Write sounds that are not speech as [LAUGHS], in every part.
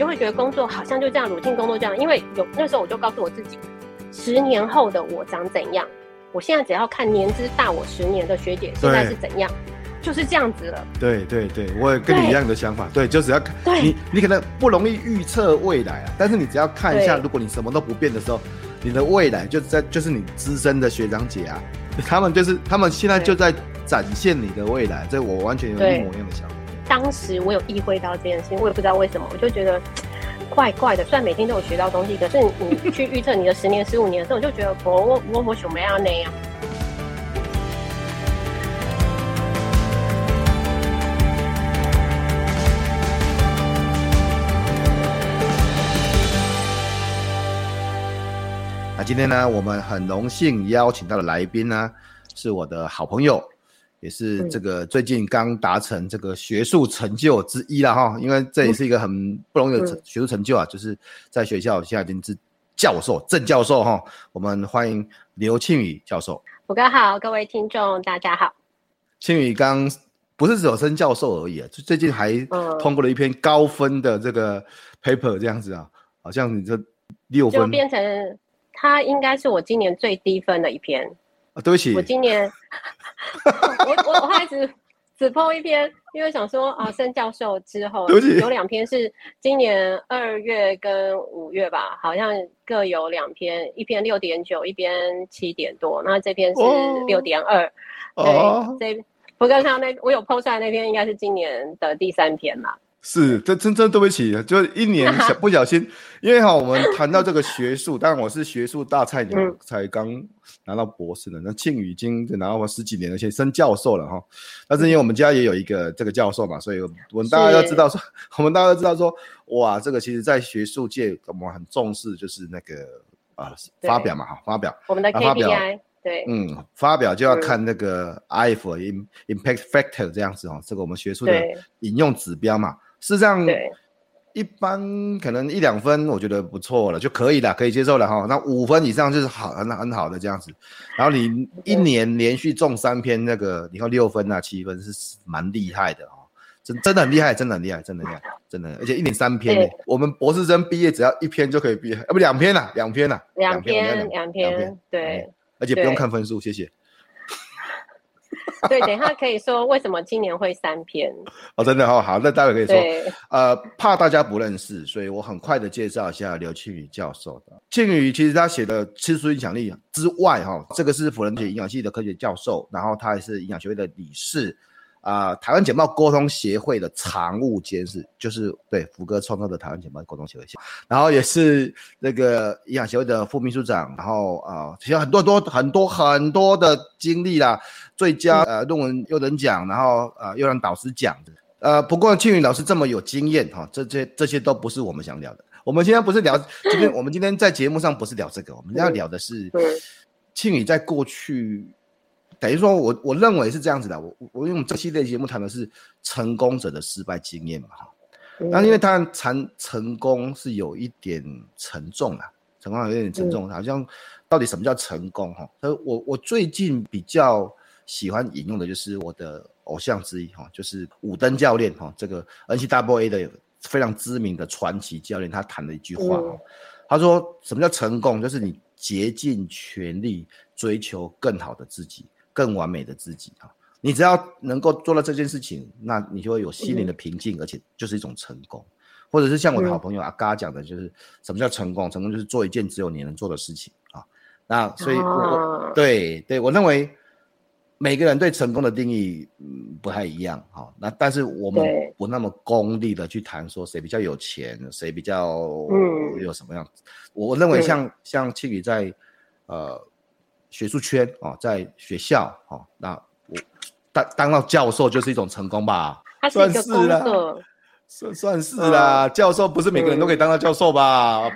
就会觉得工作好像就这样，如今工作这样，因为有那时候我就告诉我自己，十年后的我长怎样，我现在只要看年资大我十年的学姐现在是怎样，就是这样子了。对对对，我也跟你一样的想法。对，对就只要看，你你可能不容易预测未来啊，但是你只要看一下，如果你什么都不变的时候，你的未来就在就是你资深的学长姐啊，他们就是他们现在就在展现你的未来，这我完全有一模一样的想法。当时我有意会到这件事情，我也不知道为什么，我就觉得 [TSK] 怪怪的。虽然每天都有学到东西，可是你去预测你的十年、十五年的时候，我就觉得我我我我想不要那样。那今天呢，我们很荣幸邀请到的来宾呢，是我的好朋友。也是这个最近刚达成这个学术成就之一了哈，因为这也是一个很不容易的学术成就啊，就是在学校现在已经是教授正教授哈。我们欢迎刘庆宇教授。虎哥好，各位听众大家好。庆宇刚不是只有升教授而已啊，就最近还通过了一篇高分的这个 paper 这样子啊，好像你这六分就变成他应该是我今年最低分的一篇。啊，对不起，我今年。[LAUGHS] [LAUGHS] 我我我还只只 po 一篇，因为想说啊，申教授之后有两篇是今年二月跟五月吧，好像各有两篇，一篇六点九，一篇七点多，那这篇是六点二。对，这不过看到那我有 po 出来那篇，应该是今年的第三篇嘛。是，这真真对不起，就一年小不小心，因为哈，我们谈到这个学术，当然我是学术大菜鸟，才刚拿到博士的。那庆宇已经拿到十几年了，先升教授了哈。但是因为我们家也有一个这个教授嘛，所以我们大家要知道说，[LAUGHS] 我们大家都知道说，哇，这个其实在学术界我们很重视，就是那个啊发表嘛哈，发表我们的 KPI。对，嗯，发表就要看那个 IF impact factor 这样子哦，这个我们学术的引用指标嘛。事实上，一般可能一两分，我觉得不错了，就可以了，可以接受了哈。那五分以上就是好，很很好的这样子。然后你一年连续中三篇，那个你看六分啊，七分是蛮厉害的哦，真真的很厉害，真的很厉害，真的厉害，真的，而且一年三篇，我们博士生毕业只要一篇就可以毕业，啊不两篇啦，两篇了，两篇两篇，对。而且不用看分数，谢谢。[LAUGHS] 对，等一下可以说为什么今年会三篇哦，真的哦，好，那待会可以说。呃，怕大家不认识，所以我很快的介绍一下刘庆宇教授的。庆宇其实他写的吃书影响力之外，哈，这个是辅仁大学营养系的科学教授，然后他也是营养学会的理事。啊、呃，台湾简报沟通协会的常务监事，就是对福哥创造的台湾简报沟通协会，然后也是那个营养协会的副秘书长，然后啊，其、呃、实很多多很多很多的经历啦，最佳呃论文优等奖，然后呃优良导师奖的，呃，不过庆宇老师这么有经验哈，这些这些都不是我们想聊的，我们今天不是聊今天我们今天在节目上不是聊这个，我们要聊的是庆宇在过去。等于说我，我我认为是这样子的。我我因为我们这系列节目谈的是成功者的失败经验嘛，哈。那因为他谈成功是有一点沉重啊，成功有一点沉重，好像到底什么叫成功？哈，所以我我最近比较喜欢引用的就是我的偶像之一，哈，就是武登教练，哈，这个 N C W A 的非常知名的传奇教练，他谈了一句话，他说：“什么叫成功？就是你竭尽全力追求更好的自己。”更完美的自己啊！你只要能够做到这件事情，那你就会有心灵的平静，而且就是一种成功。或者是像我的好朋友阿嘎讲的，就是什么叫成功？成功就是做一件只有你能做的事情啊！那所以我，对对，我认为每个人对成功的定义嗯不太一样哈。那但是我们不那么功利的去谈说谁比较有钱，谁比较有什么样子。我认为像像庆宇在呃。学术圈哦，在学校哦，那我当当到教授就是一种成功吧？算是啦，算算是啦。教授不是每个人都可以当到教授吧？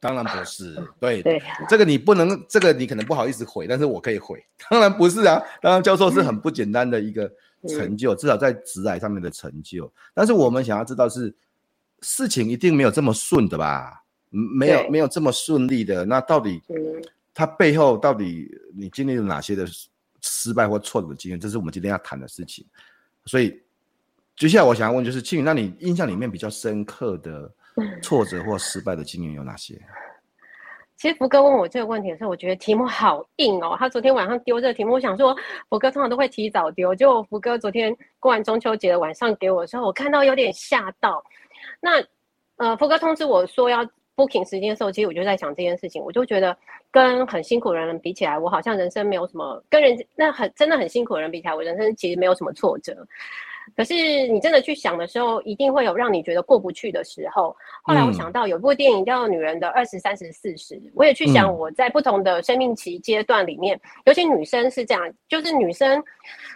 当然不是。[LAUGHS] 对对，这个你不能，这个你可能不好意思回，但是我可以回。[LAUGHS] 当然不是啊，当然教授是很不简单的一个成就，至少在职涯上面的成就。但是我们想要知道是事情一定没有这么顺的吧？没有没有这么顺利的。那到底它背后到底你经历了哪些的？失败或挫折的经验，这是我们今天要谈的事情。所以，接下来我想要问就是，庆宇，那你印象里面比较深刻的 [LAUGHS] 挫折或失败的经验有哪些？其实福哥问我这个问题的时候，我觉得题目好硬哦。他昨天晚上丢这个题目，我想说福哥通常都会提早丢，结果福哥昨天过完中秋节的晚上给我的时候，我看到有点吓到。那呃，福哥通知我说要。Booking 时间的时候，其实我就在想这件事情，我就觉得跟很辛苦的人比起来，我好像人生没有什么跟人那很真的很辛苦的人比起来，我人生其实没有什么挫折。可是你真的去想的时候，一定会有让你觉得过不去的时候。后来我想到有部电影叫《女人的二十三十四十》，我也去想我在不同的生命期阶段里面，尤其女生是这样，就是女生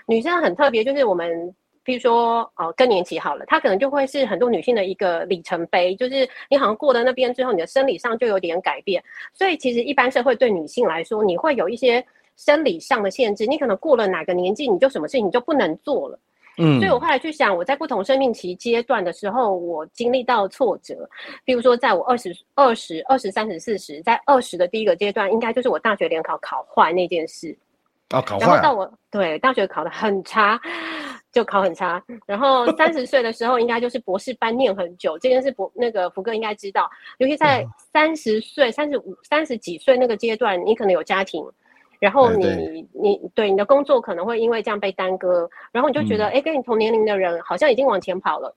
女生很特别，就是我们。比如说，哦、呃，更年期好了，它可能就会是很多女性的一个里程碑，就是你好像过了那边之后，你的生理上就有点改变。所以其实一般社会对女性来说，你会有一些生理上的限制，你可能过了哪个年纪，你就什么事情你就不能做了。嗯，所以我后来去想，我在不同生命期阶段的时候，我经历到挫折。比如说，在我二十二十、二十、三十、四十，在二十的第一个阶段，应该就是我大学联考考坏那件事。啊，考坏。然后到我对大学考的很差。就考很差，然后三十岁的时候，应该就是博士班念很久。这件事博那个福哥应该知道，尤其在三十岁、三十五、三十几岁那个阶段，你可能有家庭，然后你你对你的工作可能会因为这样被耽搁，然后你就觉得，哎、嗯，跟你同年龄的人好像已经往前跑了，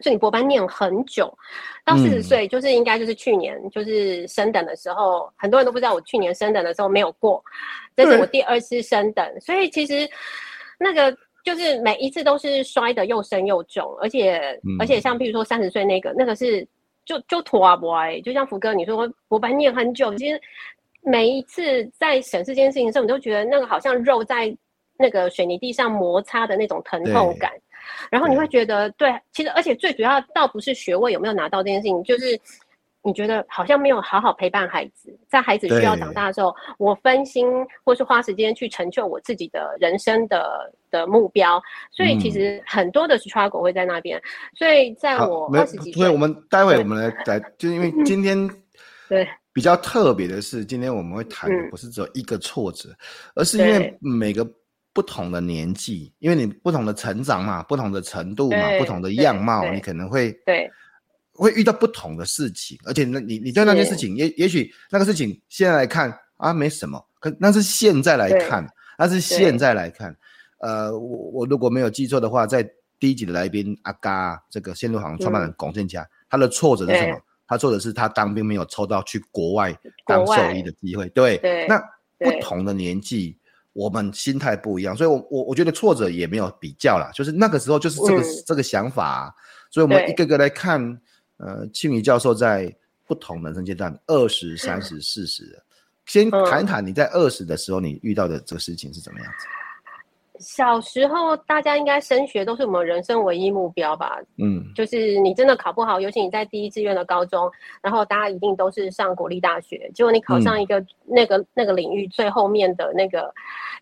所以你博班念很久，到四十岁就是应该就是去年就是升等的时候，很多人都不知道我去年升等的时候没有过，这是我第二次升等，所以其实那个。就是每一次都是摔得又深又重，而且、嗯、而且像比如说三十岁那个，那个是就就拖啊不哎，就像福哥你说博班念很久，其实每一次在审视这件事情的时候，你都觉得那个好像肉在那个水泥地上摩擦的那种疼痛感，然后你会觉得对，对，其实而且最主要倒不是学位有没有拿到这件事情，就是。你觉得好像没有好好陪伴孩子，在孩子需要长大的时候，我分心或是花时间去成就我自己的人生的的目标，所以其实很多的 struggle 会在那边。所以在我二十几岁，所以我们待会我们来来，就因为今天 [LAUGHS] 对。比较特别的是，今天我们会谈的不是只有一个挫折，而是因为每个不同的年纪，因为你不同的成长嘛，不同的程度嘛，不同的样貌，你可能会对。会遇到不同的事情，而且那你你对那件事情，也也许那个事情现在来看啊没什么，可那是现在来看，那是现在来看。呃，我我如果没有记错的话，在第一集的来宾阿嘎这个线路行创办人龚建嘉，他的挫折是什么？他挫折是他当兵没有抽到去国外当兽医的机会。对，对那不同的年纪，我们心态不一样，所以我我我觉得挫折也没有比较啦，就是那个时候就是这个、嗯、这个想法、啊，所以我们一个个来看。呃，庆瑜教授在不同人生阶段，二十、三十、四十，先谈谈你在二十的时候，你遇到的这个事情是怎么样子？小时候，大家应该升学都是我们人生唯一目标吧？嗯，就是你真的考不好，尤其你在第一志愿的高中，然后大家一定都是上国立大学，结果你考上一个那个、嗯、那个领域最后面的那个，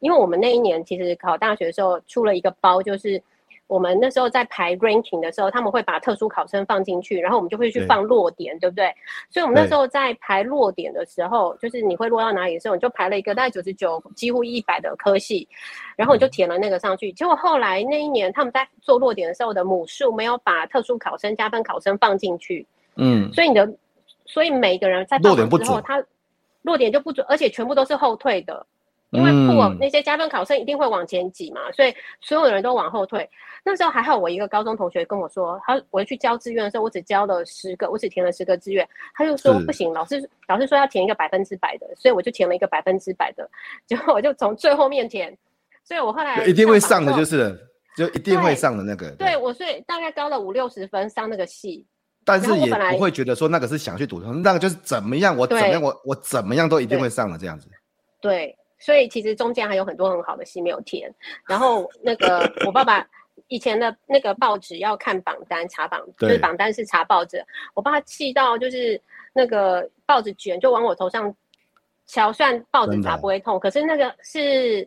因为我们那一年其实考大学的时候出了一个包，就是。我们那时候在排 ranking 的时候，他们会把特殊考生放进去，然后我们就会去放落点，对，对不对？所以我们那时候在排落点的时候，就是你会落到哪里的时候，你就排了一个大概九十九，几乎一百的科系，然后你就填了那个上去。结果后来那一年他们在做落点的时候的母数没有把特殊考生、加分考生放进去，嗯，所以你的，所以每个人在落点之后，他落点就不准，而且全部都是后退的。因为不，那些加分考生一定会往前挤嘛，所以所有人都往后退。那时候还好，我一个高中同学跟我说，他我去交志愿的时候，我只交了十个，我只填了十个志愿，他就说不行，老师老师说要填一个百分之百的，所以我就填了一个百分之百的，结果我就从最后面填，所以我后来一定会上的就是，就一定会上的那个。对，对我所以大概高了五六十分上那个系，但是也不会觉得说那个是想去读，那个就是怎么样，我怎么样，我我怎么样都一定会上的这样子。对。所以其实中间还有很多很好的戏没有填。然后那个 [LAUGHS] 我爸爸以前的那个报纸要看榜单查榜，就是榜单是查报纸。我爸气到就是那个报纸卷就往我头上敲，虽然报纸查不会痛，可是那个是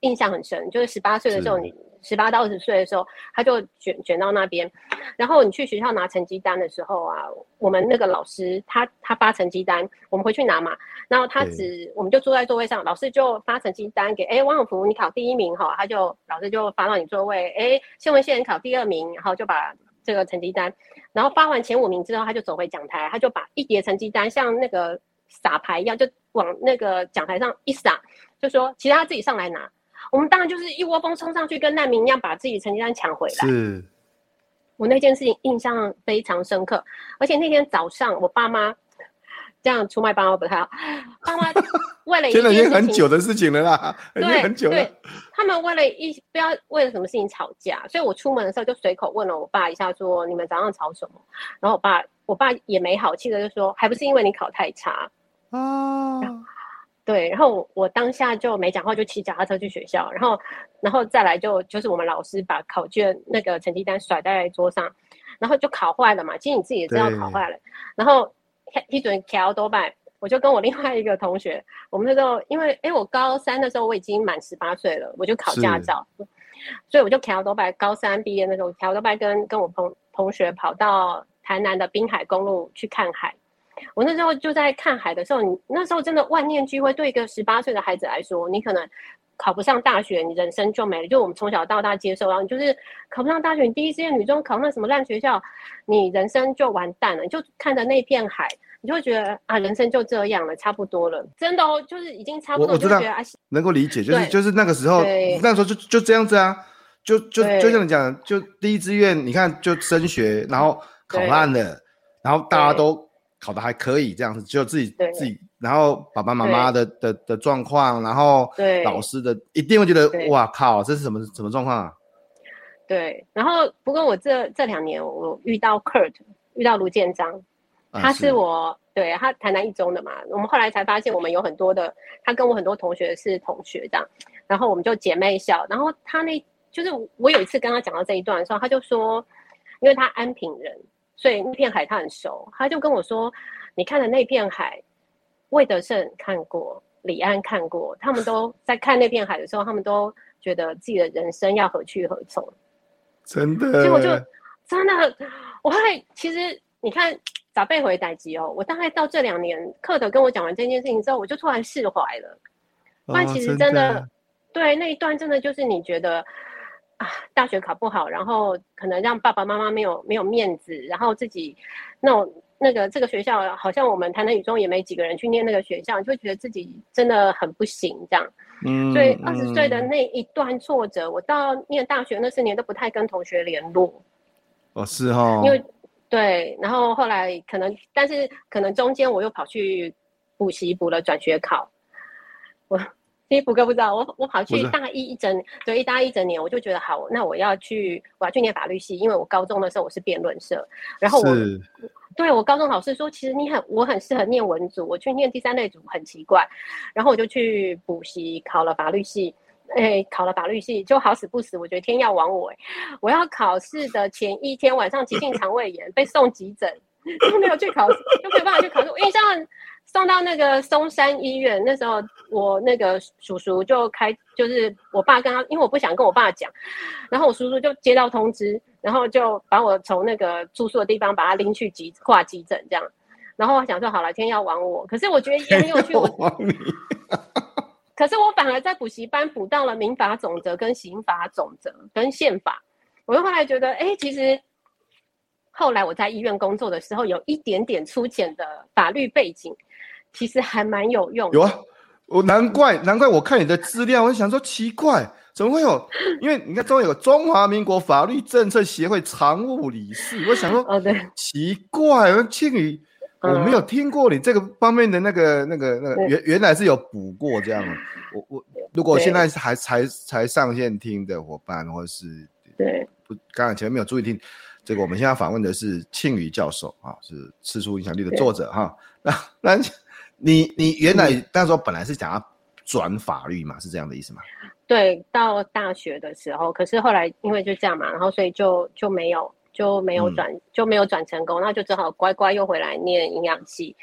印象很深，就是十八岁的时候你。十八到二十岁的时候，他就卷卷到那边。然后你去学校拿成绩单的时候啊，我们那个老师他他发成绩单，我们回去拿嘛。然后他只我们就坐在座位上，老师就发成绩单给哎王永福你考第一名哈，他就老师就发到你座位。哎谢文宪考第二名，然后就把这个成绩单，然后发完前五名之后，他就走回讲台，他就把一叠成绩单像那个撒牌一样，就往那个讲台上一撒，就说其他自己上来拿。我们当然就是一窝蜂冲上去，跟难民一样，把自己成绩单抢回来。是，我那件事情印象非常深刻。而且那天早上，我爸妈这样出卖爸妈不太好。爸妈 [LAUGHS] 为了一件事情，已经很久的事情了啦，对，已经很久了。对，他们为了一不要为了什么事情吵架，所以我出门的时候就随口问了我爸一下，说你们早上吵什么？然后我爸，我爸也没好气的就说，还不是因为你考太差啊。对，然后我当下就没讲话，就骑脚踏车去学校，然后，然后再来就就是我们老师把考卷那个成绩单甩在桌上，然后就考坏了嘛。其实你自己也知道考坏了，然后一准调多半，我就跟我另外一个同学，我们那时候因为哎我高三的时候我已经满十八岁了，我就考驾照，所以我就调多半。高三毕业那时候调多半，跟跟我朋同学跑到台南的滨海公路去看海。我那时候就在看海的时候，你那时候真的万念俱灰。对一个十八岁的孩子来说，你可能考不上大学，你人生就没了。就我们从小到大接受，然后你就是考不上大学，你第一志愿女中考上什么烂学校，你人生就完蛋了。你就看着那片海，你就会觉得啊，人生就这样了，差不多了。真的哦，就是已经差不多。我知道，能够理解，就是就是那个时候，那时候就就这样子啊，就就就像你讲，就第一志愿，你看就升学，然后考烂了，然后大家都。考的还可以，这样子就自己自己，然后爸爸妈妈的的的状况，然后老师的一定会觉得哇靠，这是什么什么状况啊？对，然后不过我这这两年我遇到 Kurt，遇到卢建章，他是我、对他台南一中的嘛，我们后来才发现我们有很多的，他跟我很多同学是同学这样，然后我们就姐妹校，然后他那就是我有一次跟他讲到这一段的时候，他就说，因为他安平人。所以那片海他很熟，他就跟我说：“你看的那片海，魏德胜看过，李安看过，他们都在看那片海的时候，他们都觉得自己的人生要何去何从。”真的。所以我就真的，我后来其实你看咋被回代志哦，我大概到这两年，克德跟我讲完这件事情之后，我就突然释怀了。不然其实真的，真的对那一段真的就是你觉得。啊，大学考不好，然后可能让爸爸妈妈没有没有面子，然后自己那种那个这个学校好像我们台南女中也没几个人去念那个学校，就会觉得自己真的很不行这样。嗯，所以二十岁的那一段挫折，嗯、我到念大学那四年都不太跟同学联络。哦，是哦。因为对，然后后来可能，但是可能中间我又跑去补习补了转学考，我。其实补课不知道，我我跑去大一一整，对，一大一整年，我就觉得好，那我要去，我要去念法律系，因为我高中的时候我是辩论社，然后我，对我高中老师说，其实你很，我很适合念文组，我去念第三类组很奇怪，然后我就去补习，考了法律系，哎，考了法律系就好死不死，我觉得天要亡我，哎，我要考试的前一天晚上急性肠胃炎被送急诊，[LAUGHS] 就没有去考试，就没有办法去考试，我印象。送到那个松山医院，那时候我那个叔叔就开，就是我爸跟他，因为我不想跟我爸讲，然后我叔叔就接到通知，然后就把我从那个住宿的地方把他拎去急挂急诊这样，然后我想说好了，天要亡我，可是我觉得也没有去我，可是我反而在补习班补到了民法总则跟刑法总则跟宪法，我又后来觉得，哎、欸，其实。后来我在医院工作的时候，有一点点粗浅的法律背景，其实还蛮有用的。有啊，我难怪难怪我看你的资料，我就想说奇怪，怎么会有？[LAUGHS] 因为你看中有个中华民国法律政策协会常务理事，我想说哦对，奇怪，庆宇，我没有听过你这个方面的那个那个那个原原来是有补过这样。我我如果现在还才才上线听的伙伴，或是对不刚才前面没有注意听。这个我们现在访问的是庆宇教授啊，是《吃出影响力》的作者哈。那那，[LAUGHS] 你你原来那时候本来是想要转法律嘛，是这样的意思吗？对，到大学的时候，可是后来因为就这样嘛，然后所以就就没有就没有转、嗯、就没有转成功，然后就只好乖乖又回来念营养系。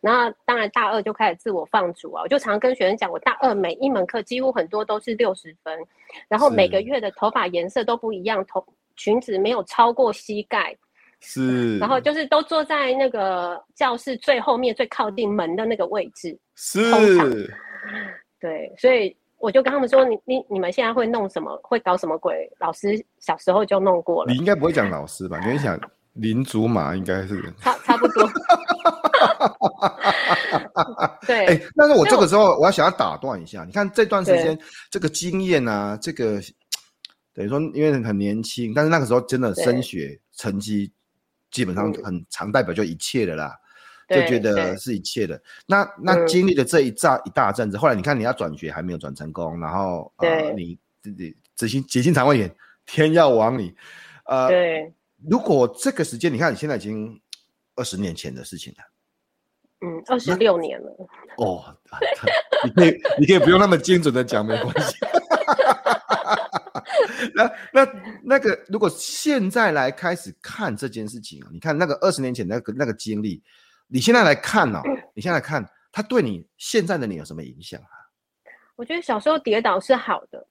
然后当然大二就开始自我放逐啊，我就常跟学生讲，我大二每一门课几乎很多都是六十分，然后每个月的头发颜色都不一样，头裙子没有超过膝盖。是，然后就是都坐在那个教室最后面、最靠近门的那个位置。是，对，所以我就跟他们说：“你、你、你们现在会弄什么？会搞什么鬼？老师小时候就弄过了。”你应该不会讲老师吧？你会想林竹马应该是 [LAUGHS] 差差不多。对，[LAUGHS] 哎、欸，但是我这个时候我要想要打断一下，你看这段时间这个经验啊，这个 [TSK] 等于说因为很年轻，但是那个时候真的升学成绩。基本上很常代表就一切的啦，就觉得是一切的。那那经历了这一炸一大阵子，后来你看你要转学还没有转成功，然后呃你自己执行急性肠胃炎，天要亡你。呃，对。如果这个时间，你看你现在已经二十年前的事情了。嗯，二十六年了。哦，[LAUGHS] 你可以你可以不用那么精准的讲，没关系。[LAUGHS] 那那那个，如果现在来开始看这件事情啊，你看那个二十年前那个那个经历，你现在来看呢、啊？你现在来看，它对你现在的你有什么影响啊？我觉得小时候跌倒是好的，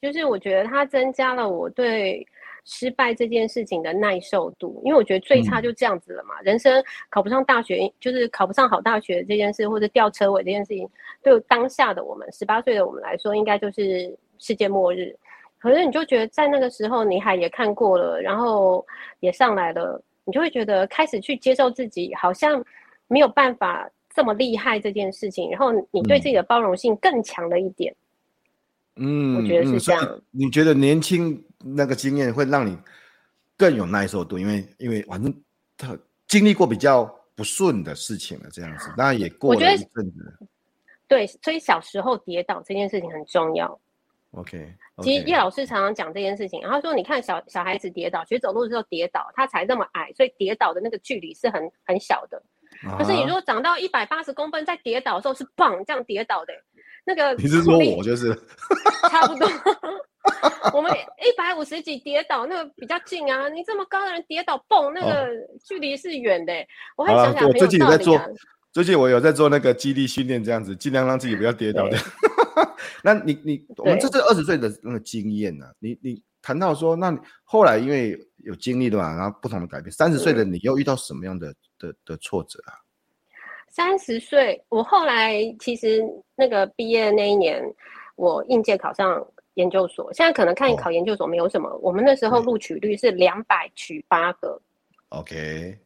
就是我觉得它增加了我对失败这件事情的耐受度，因为我觉得最差就这样子了嘛。嗯、人生考不上大学，就是考不上好大学这件事，或者吊车尾这件事情，对当下的我们十八岁的我们来说，应该就是世界末日。可是你就觉得在那个时候，你还也看过了，然后也上来了，你就会觉得开始去接受自己，好像没有办法这么厉害这件事情，然后你对自己的包容性更强了一点。嗯，我觉得是这样。嗯，你觉得年轻那个经验会让你更有耐受度，因为因为反正他经历过比较不顺的事情了，这样子，当然也过了一阵子。对，所以小时候跌倒这件事情很重要。OK. 其实叶老师常常讲这件事情，然后说你看小小孩子跌倒，学走路的时候跌倒，他才那么矮，所以跌倒的那个距离是很很小的。可是你如果长到一百八十公分，在跌倒的时候是棒这样跌倒的，那个你是说我就是 [LAUGHS] 差不多。[LAUGHS] 我们一百五十几跌倒那个比较近啊，你这么高的人跌倒蹦那个距离是远的。我还想想，我最近有在做，最近我有在做那个肌力训练，这样子尽量让自己不要跌倒的。[LAUGHS] 那你你我们这是二十岁的那个经验呢、啊？你你谈到说，那你后来因为有经历的嘛，然后不同的改变，三十岁的你又遇到什么样的的的挫折啊？三十岁，我后来其实那个毕业那一年，我应届考上研究所。现在可能看你考研究所没有什么，哦、我们那时候录取率是两百取八个。OK。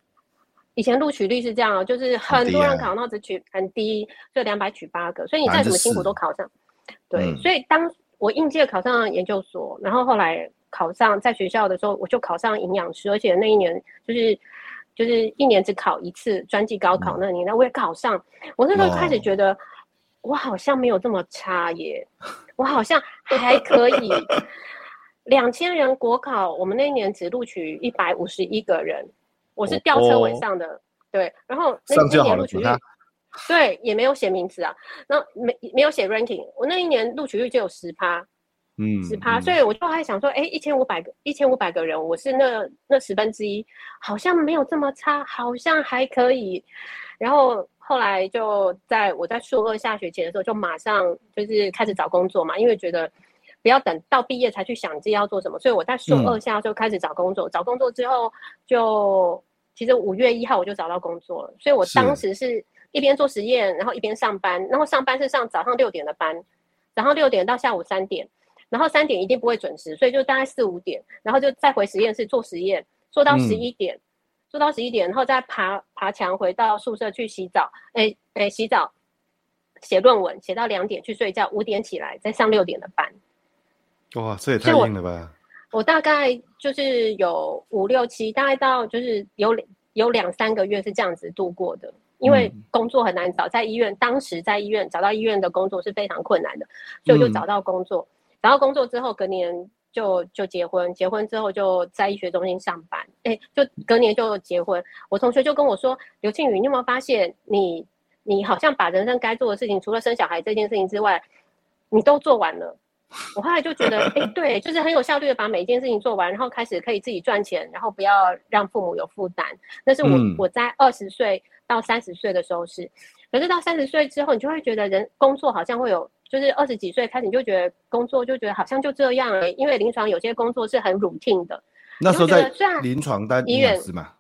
以前录取率是这样，就是很多人考到只取很低，就两百取八个，所以你再怎么辛苦都考上。对，所以当我应届考上研究所，然后后来考上在学校的时候，我就考上营养师，而且那一年就是就是一年只考一次专技高考那年，那我也考上。我那时候开始觉得，我好像没有这么差耶，我好像还可以。[LAUGHS] 两千人国考，我们那一年只录取一百五十一个人。我是吊车尾上的，哦、对，然后那一年录取率，对，也没有写名字啊，那没没有写 ranking，我那一年录取率就有十趴，嗯，十趴，所以我就还想说，哎，一千五百个，一千五百个人，我是那那十分之一，好像没有这么差，好像还可以。然后后来就在我在硕二下学期的时候，就马上就是开始找工作嘛，因为觉得不要等到毕业才去想自己要做什么，所以我在硕二下就开始找工作，嗯、找工作之后就。其实五月一号我就找到工作了，所以我当时是一边做实验，然后一边上班，然后上班是上早上六点的班，早上六点到下午三点，然后三点一定不会准时，所以就大概四五点，然后就再回实验室做实验，做到十一点，嗯、做到十一点，然后再爬爬墙回到宿舍去洗澡，哎哎洗澡，写论文，写到两点去睡觉，五点起来再上六点的班。哇，这也太硬了吧！我大概就是有五六七，大概到就是有有两三个月是这样子度过的，因为工作很难找，在医院当时在医院找到医院的工作是非常困难的，所以我就找到工作，找到工作之后隔年就就结婚，结婚之后就在医学中心上班，哎，就隔年就结婚。我同学就跟我说：“刘庆宇，你有没有发现你你好像把人生该做的事情，除了生小孩这件事情之外，你都做完了。我后来就觉得，哎、欸，对，就是很有效率的把每一件事情做完，然后开始可以自己赚钱，然后不要让父母有负担。那是我、嗯、我在二十岁到三十岁的时候是，可是到三十岁之后，你就会觉得人工作好像会有，就是二十几岁开始你就觉得工作就觉得好像就这样、欸，因为临床有些工作是很 routine 的。那时候在临床当医院是吗？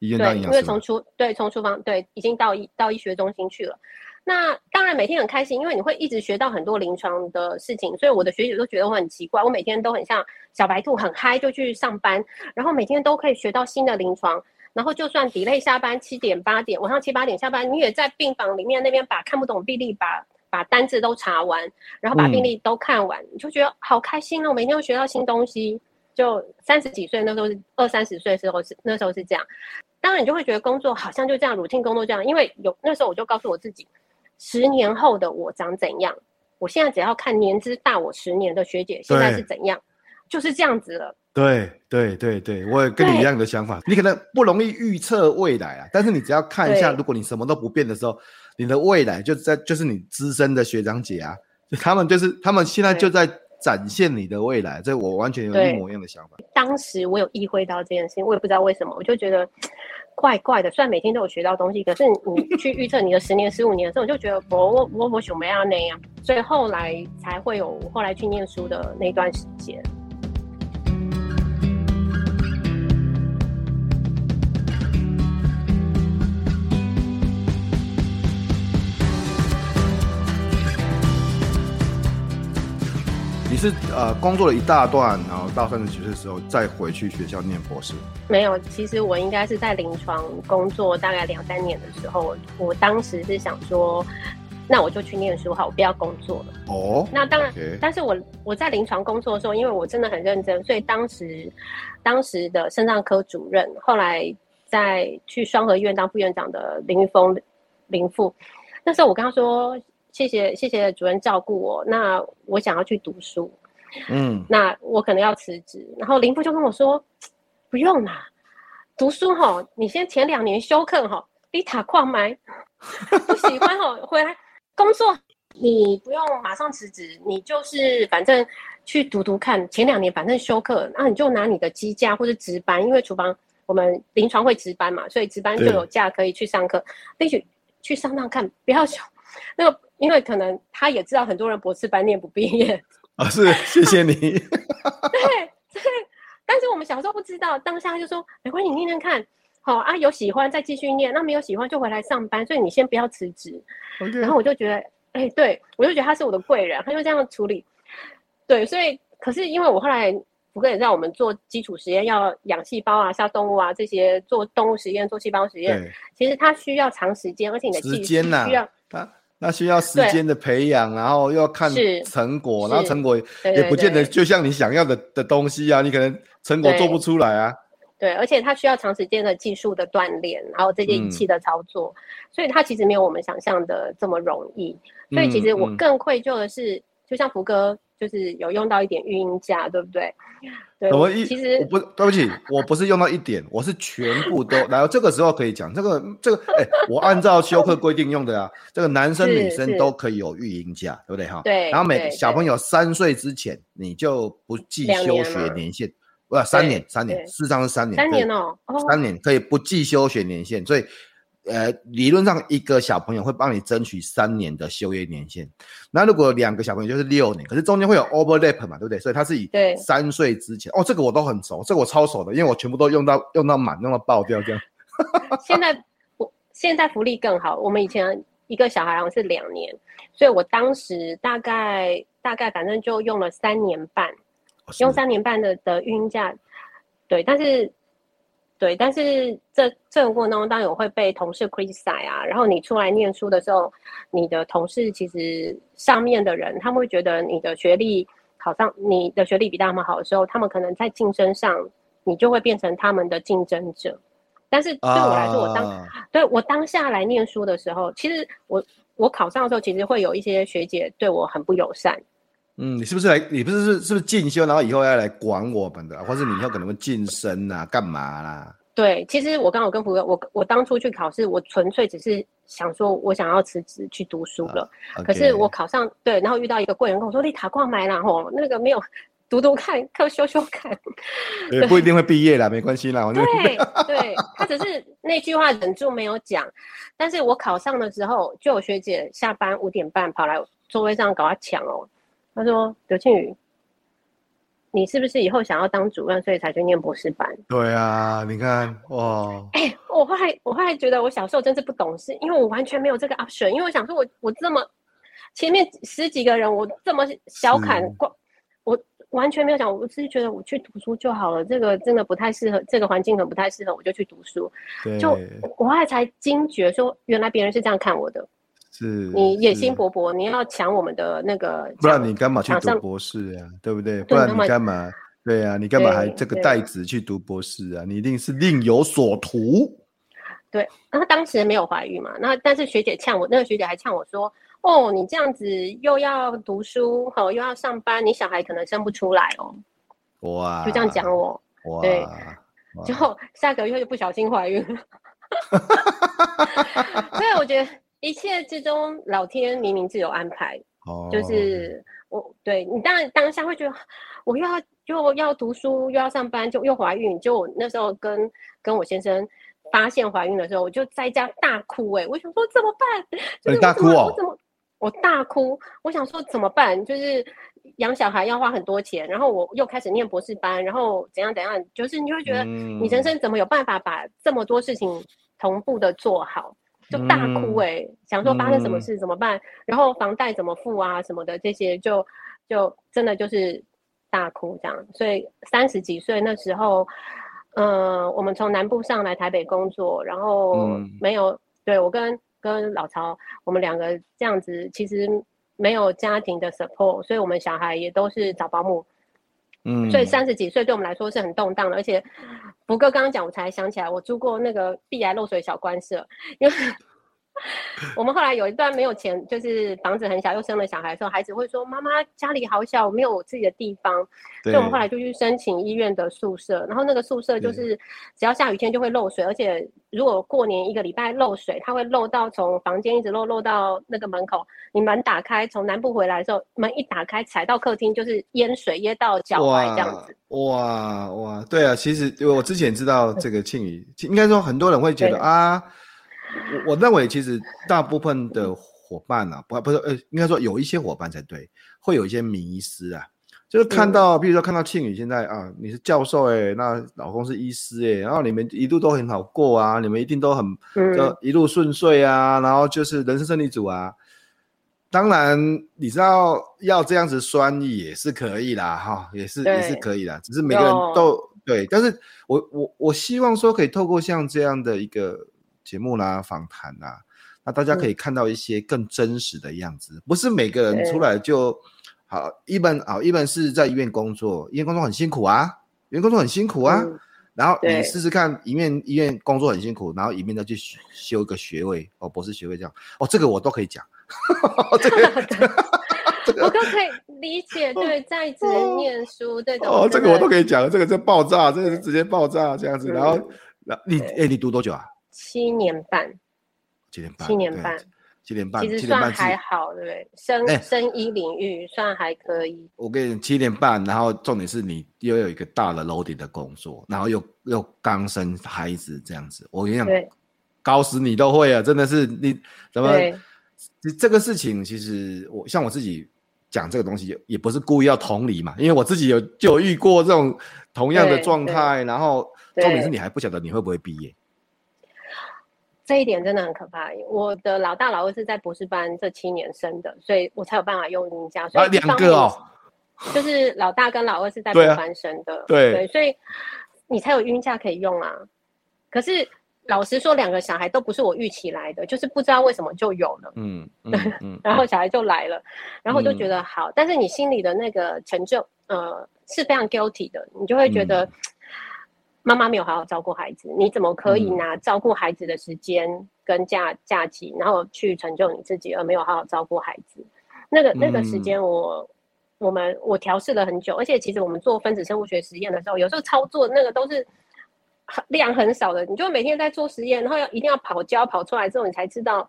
医院当营养师，对，因为从厨对从厨房对已经到医到医学中心去了。那当然每天很开心，因为你会一直学到很多临床的事情，所以我的学姐都觉得我很奇怪，我每天都很像小白兔，很嗨就去上班，然后每天都可以学到新的临床，然后就算 delay 下班七点八点，晚上七八点下班，你也在病房里面那边把看不懂病历把把单子都查完，然后把病历都看完，嗯、你就觉得好开心哦，每天都学到新东西。就三十几岁那时候是二三十岁的时候是那时候是这样，当然你就会觉得工作好像就这样，routine 工作这样，因为有那时候我就告诉我自己。十年后的我长怎样？我现在只要看年资大我十年的学姐现在是怎样，就是这样子了。对对对对，我也跟你一样的想法。你可能不容易预测未来啊，但是你只要看一下，如果你什么都不变的时候，你的未来就在就是你资深的学长姐啊，他们就是他们现在就在展现你的未来。这我完全有一模一样的想法。当时我有意会到这件事情，我也不知道为什么，我就觉得。[SNIFFS] 怪怪的，虽然每天都有学到东西，可是你去预测你的十年、十五年的时候，我就觉得我我我我想没要那样，所以后来才会有后来去念书的那段时间。是呃工作了一大段，然后到三十几岁的时候再回去学校念博士？没有，其实我应该是在临床工作大概两三年的时候，我当时是想说，那我就去念书好，我不要工作了。哦，那当然.但是我我在临床工作的时候，因为我真的很认真，所以当时当时的肾脏科主任，后来在去双和医院当副院长的林玉峰林副，那时候我跟他说。谢谢谢谢主任照顾我。那我想要去读书，嗯，那我可能要辞职。然后林父就跟我说：“不用啦，读书哈，你先前两年休课哈，你塔矿买，不喜欢哈，回来工作，你不用马上辞职，你就是反正去读读看。前两年反正休课，那你就拿你的机假或者值班，因为厨房我们临床会值班嘛，所以值班就有假可以去上课，那就去上上看，不要修那个。”因为可能他也知道很多人博士班念不毕业 [LAUGHS] 啊，是谢谢你。[LAUGHS] 对对，但是我们小时候不知道，当下就说没关系，你念念看，好啊，有喜欢再继续念，那没有喜欢就回来上班，所以你先不要辞职。然后我就觉得，哎、欸，对我就觉得他是我的贵人，他就这样处理。对，所以可是因为我后来福哥也让我们做基础实验，要养细胞啊、杀动物啊这些，做动物实验、做细胞实验，其实它需要长时间，而且你的技术需要。那需要时间的培养，然后又要看成果，然后成果也不见得就像你想要的的东西啊，你可能成果做不出来啊。对，而且它需要长时间的技术的锻炼，然后这些仪器的操作，嗯，所以它其实没有我们想象的这么容易。所以其实我更愧疚的是，嗯嗯，就像福哥。就是有用到一点育婴假，对不对？对，我一其实我不对不起，我不是用到一点，我是全部都。然后这个时候可以讲这个这个，哎、欸，我按照休克规定用的啊。这个男生女生都可以有育婴假，对不对哈？对。然后每小朋友三岁之前，你就不计休学年限，不，三年，三年，事实上是三年，三年哦，三年可以不计休学年限，所以。呃，理论上一个小朋友会帮你争取三年的休业年限，那如果两个小朋友就是六年，可是中间会有 overlap 嘛，对不对？所以他是以三岁之前，哦，这个我都很熟，这个我超熟的，因为我全部都用到 [LAUGHS] 用到满，用到爆掉这样。[LAUGHS] 现在我现在福利更好，我们以前一个小孩好像是两年，所以我当时大概大概反正就用了三年半，哦、用三年半的的育婴假，对，但是。对，但是这这个过程当中，当然有会被同事 criticize 啊。然后你出来念书的时候，你的同事其实上面的人，他们会觉得你的学历考上你的学历比他们好的时候，他们可能在竞争上，你就会变成他们的竞争者。但是对我来说，我当、uh... 对我当下来念书的时候，其实我我考上的时候，其实会有一些学姐对我很不友善。嗯，你是不是来？你不是是是不是进修，然后以后要来管我们的，或是你以后可能会晋升啊，干嘛啦？对，其实我刚刚有跟朋友，我我当初去考试，我纯粹只是想说，我想要辞职去读书了。Uh, okay. 可是我考上，对，然后遇到一个贵人跟我说：“你塔挂买了吼，那个没有读读看，课修修看。”也不一定会毕业啦，没关系啦。对对，他只是那句话忍住没有讲。但是我考上的时候，就有学姐下班五点半跑来座位上搞他抢哦。他说：“刘庆宇。”你是不是以后想要当主任，所以才去念博士班？对啊，你看哇！哎、欸，我后来我后来觉得我小时候真是不懂事，因为我完全没有这个 option，因为我想说我我这么前面十几个人，我这么小砍过，我完全没有想，我只是觉得我去读书就好了。这个真的不太适合，这个环境很不太适合，我就去读书。对，就我后来才惊觉说，原来别人是这样看我的。是你野心勃勃，你要抢我们的那个，不然你干嘛去读博士呀？对不对？不然你干嘛？对呀，你干嘛还这个带子去读博士啊？你一定是另有所图。对，然后当时没有怀孕嘛，那但是学姐呛我，那个学姐还呛我说：“哦，你这样子又要读书，哦，又要上班，你小孩可能生不出来哦。”哇，就这样讲我。哇，对，之后下个月就不小心怀孕了。[LAUGHS] [LAUGHS] 所以我觉得。一切之中，老天明明自有安排。哦，就是我对你当然当下会觉得，我又要又要读书，又要上班，就又怀孕。就我那时候跟跟我先生发现怀孕的时候，我就在家大哭。哎，我想说怎么办？[LAUGHS] 就是大哭哦！我怎么我大哭？我想说怎么办？就是养小孩要花很多钱，然后我又开始念博士班，然后怎样怎样，就是你会觉得你人生怎么有办法把这么多事情同步的做好？就大哭哎、欸，嗯、想说发生什么事怎么办？嗯、然后房贷怎么付啊什么的这些就，就就真的就是大哭这样。所以三十几岁那时候，嗯、呃，我们从南部上来台北工作，然后没有、嗯、对我跟跟老曹，我们两个这样子，其实没有家庭的 support，所以我们小孩也都是找保姆。嗯，所以三十几岁对我们来说是很动荡的，而且福哥刚刚讲，我才想起来，我租过那个碧来漏水小官舍，因为。[LAUGHS] 我们后来有一段没有钱，就是房子很小，又生了小孩的时候，孩子会说：“妈妈家里好小，没有我自己的地方。”对所以我们后来就去申请医院的宿舍，然后那个宿舍就是只要下雨天就会漏水，而且如果过年一个礼拜漏水，它会漏到从房间一直漏漏到那个门口。你门打开，从南部回来的时候，门一打开，踩到客厅就是淹水淹到脚踝这样子。哇哇，对啊，其实我之前知道这个庆宇，应该说很多人会觉得啊。我我认为其实大部分的伙伴啊，不不是呃，应该说有一些伙伴才对，会有一些迷失啊，就是看到，比如说看到庆宇现在啊，你是教授哎、欸，那老公是医师哎、欸，然后你们一路都很好过啊，你们一定都很就一路顺遂啊，然后就是人生胜利组啊。当然你知道要这样子酸也是可以啦，哈，也是也是可以啦，只是每个人都对，但是我我我希望说可以透过像这样的一个。节目啦，访谈啦，那大家可以看到一些更真实的样子，嗯、不是每个人出来就好。一般啊，一般是在医院工作，医院工作很辛苦啊，医院工作很辛苦啊。嗯、然后你试试看，一面医院工作很辛苦，然后一面再去修一个学位哦，博士学位这样哦，这个我都可以讲。这个、我都可以理解，对，在职念书这种哦，这个我都可以讲，这个在爆炸，这个是直接爆炸这样子。然后，那你哎，你读多久啊？七年半，七年半，七年半，七年半，其实算还好，对不对？生生医领域算还可以。我跟你七年半，然后重点是你又有一个大的楼顶的工作，然后又又刚生孩子这样子，我跟你讲，搞死你都会啊！真的是你怎么？这个事情其实我像我自己讲这个东西，也不是故意要同理嘛，因为我自己有就有遇过这种同样的状态，然后重点是你还不晓得你会不会毕业。这一点真的很可怕。我的老大、老二是在博士班这七年生的，所以我才有办法用云家。所以两个哦，就是老大跟老二是在博士班生的，对，对，所以你才有孕假可以用啊。可是老实说，两个小孩都不是我预期来的，就是不知道为什么就有了，[LAUGHS] 嗯，嗯嗯然后小孩就来了，然后就觉得好，嗯、但是你心里的那个成就，呃，是非常 guilty 的，你就会觉得。嗯妈妈没有好好照顾孩子，你怎么可以拿照顾孩子的时间跟假假期，然后去成就你自己，而没有好好照顾孩子？那个那个时间，我我们我调试了很久，而且其实我们做分子生物学实验的时候，有时候操作那个都是量很少的，你就每天在做实验，然后要一定要跑胶跑出来之后，你才知道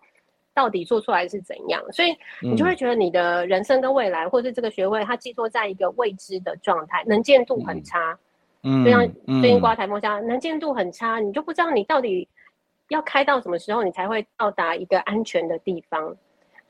到底做出来是怎样。所以你就会觉得你的人生跟未来，嗯、或者是这个学位，它寄托在一个未知的状态，能见度很差。嗯，就像最近刮台风下，能见度很差，你就不知道你到底要开到什么时候，你才会到达一个安全的地方。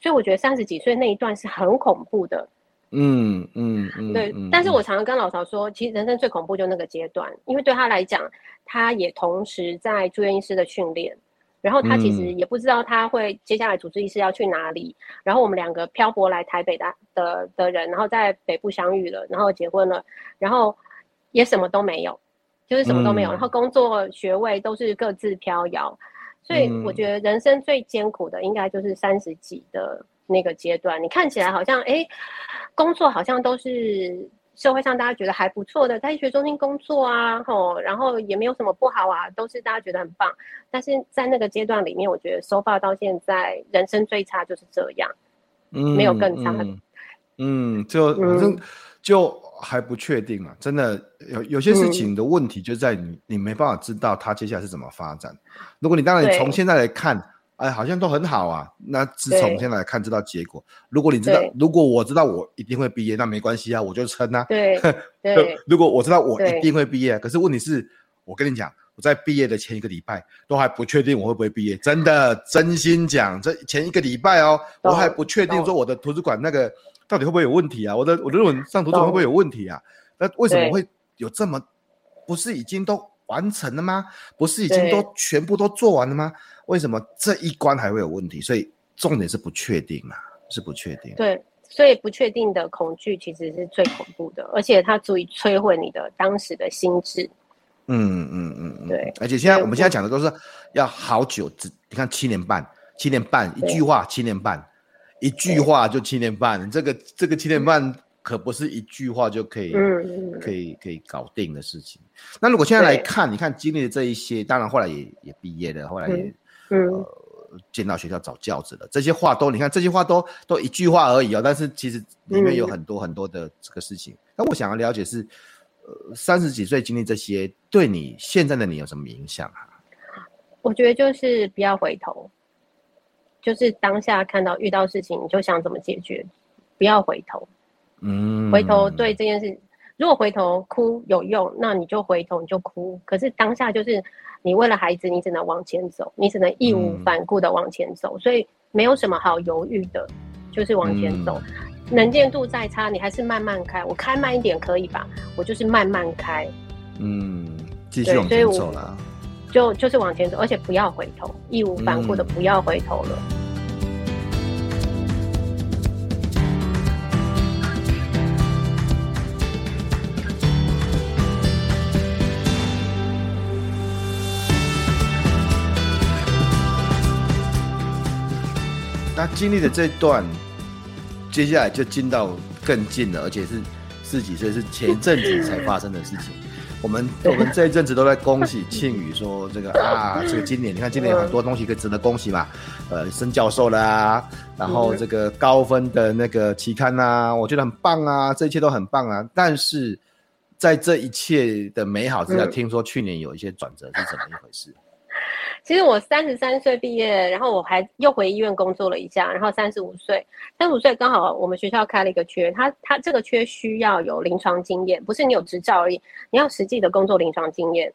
所以我觉得三十几岁那一段是很恐怖的。嗯嗯嗯，对。但是我常常跟老曹说，其实人生最恐怖就那个阶段，因为对他来讲，他也同时在住院医师的训练，然后他其实也不知道他会接下来主治医师要去哪里。然后我们两个漂泊来台北的的的人，然后在北部相遇了，然后结婚了，然后也什么都没有，就是什么都没有。然后工作学位都是各自飘摇，所以我觉得人生最艰苦的应该就是三十几的。那个阶段，你看起来好像哎，工作好像都是社会上大家觉得还不错的，在医学中心工作啊，吼，然后也没有什么不好啊，都是大家觉得很棒。但是在那个阶段里面，我觉得 so far 到现在，人生最差就是这样，嗯，没有更差的，嗯，就反正就还不确定啊，真的有有些事情的问题就在你，你没办法知道它接下来是怎么发展。如果你当然从现在来看。哎，好像都很好啊。那自从现在来看，知道结果。如果你知道，如果我知道我一定会毕业，那没关系啊，我就撑啊。[LAUGHS] 对对。如果我知道我一定会毕业，可是问题是，我跟你讲，我在毕业的前一个礼拜都还不确定我会不会毕业。真的，真心讲，这前一个礼拜哦，我还不确定说我的图书馆那个到底会不会有问题啊？我的我的论文上图书馆会不会有问题啊？那为什么会有这么？不是已经都完成了吗？不是已经都全部都做完了吗？为什么这一关还会有问题？所以重点是不确定啊，是不确定。对，所以不确定的恐惧其实是最恐怖的，而且它足以摧毁你的当时的心智。嗯嗯嗯嗯，对。而且现在我们现在讲的都是要好久，只你看七年半，七年半一句话，七年半一句话就七点半，这个这个七点半可不是一句话就可以，嗯可以可以搞定的事情。那如果现在来看，你看经历的这一些，当然后来也也毕业了，后来也。嗯，呃，进到学校找教职了，这些话都你看，这些话都都一句话而已哦，但是其实里面有很多很多的这个事情。那、嗯、我想要了解是，呃，三十几岁经历这些，对你现在的你有什么影响啊？我觉得就是不要回头，就是当下看到遇到事情，你就想怎么解决，不要回头。嗯，回头对这件事。如果回头哭有用，那你就回头，你就哭。可是当下就是你为了孩子，你只能往前走，你只能义无反顾的往前走，嗯、所以没有什么好犹豫的，就是往前走。嗯、能见度再差，你还是慢慢开。我开慢一点可以吧？我就是慢慢开。嗯，继续往前走了。就就是往前走，而且不要回头，义无反顾的不要回头了。嗯那经历的这段，接下来就进到更近了，而且是四十几岁，是前阵子才发生的事情。我们我们这一阵子都在恭喜 [LAUGHS] 庆宇说这个啊，这个今年你看今年有很多东西可以值得恭喜嘛，呃，升教授啦，然后这个高分的那个期刊呐，我觉得很棒啊，这一切都很棒啊。但是在这一切的美好之下，听说去年有一些转折，是怎么一回事？其实我三十三岁毕业，然后我还又回医院工作了一下，然后三十五岁，三十五岁刚好我们学校开了一个缺，他他这个缺需要有临床经验，不是你有执照而已，你要实际的工作临床经验，